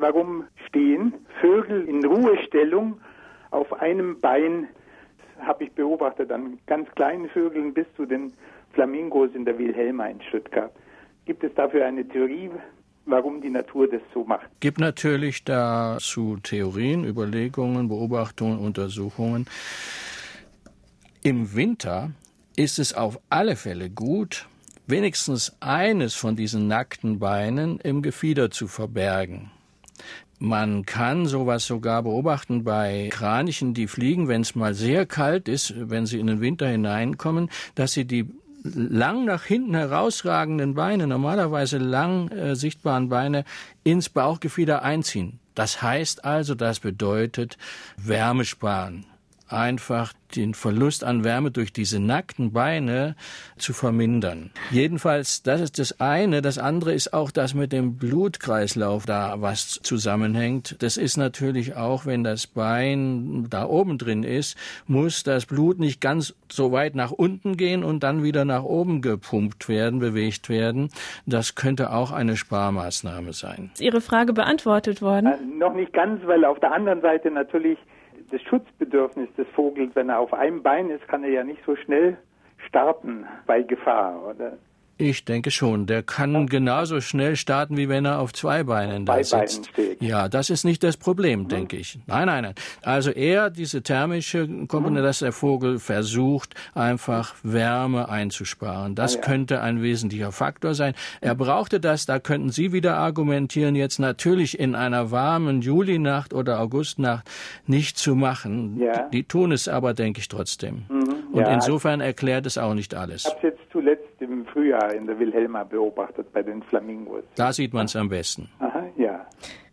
warum stehen Vögel in Ruhestellung auf einem Bein, habe ich beobachtet, an ganz kleinen Vögeln bis zu den Flamingos in der Wilhelma in Stuttgart. Gibt es dafür eine Theorie, warum die Natur das so macht? Gibt natürlich dazu Theorien, Überlegungen, Beobachtungen, Untersuchungen. Im Winter ist es auf alle Fälle gut, wenigstens eines von diesen nackten Beinen im Gefieder zu verbergen. Man kann sowas sogar beobachten bei Kranichen, die fliegen, wenn es mal sehr kalt ist, wenn sie in den Winter hineinkommen, dass sie die lang nach hinten herausragenden Beine, normalerweise lang äh, sichtbaren Beine, ins Bauchgefieder einziehen. Das heißt also, das bedeutet Wärme sparen einfach den Verlust an Wärme durch diese nackten Beine zu vermindern. Jedenfalls, das ist das eine. Das andere ist auch das mit dem Blutkreislauf da, was zusammenhängt. Das ist natürlich auch, wenn das Bein da oben drin ist, muss das Blut nicht ganz so weit nach unten gehen und dann wieder nach oben gepumpt werden, bewegt werden. Das könnte auch eine Sparmaßnahme sein. Ist Ihre Frage beantwortet worden? Äh, noch nicht ganz, weil auf der anderen Seite natürlich das Schutzbedürfnis des Vogels, wenn er auf einem Bein ist, kann er ja nicht so schnell starten bei Gefahr, oder? Ich denke schon. Der kann genauso schnell starten, wie wenn er auf zwei Beinen da sitzt. Ja, das ist nicht das Problem, denke ich. Nein, nein, nein. Also eher diese thermische Komponente, dass der Vogel versucht, einfach Wärme einzusparen. Das Ah, ja. könnte ein wesentlicher Faktor sein. Er brauchte das, da könnten Sie wieder argumentieren, jetzt natürlich in einer warmen Julinacht oder Augustnacht nicht zu machen. Ja. Die tun es aber, denke ich, trotzdem. Und Ja. insofern erklärt es auch nicht alles. Ich habe es jetzt zuletzt im Frühjahr in der Wilhelma beobachtet bei den Flamingos. Da sieht man es am besten. Ja.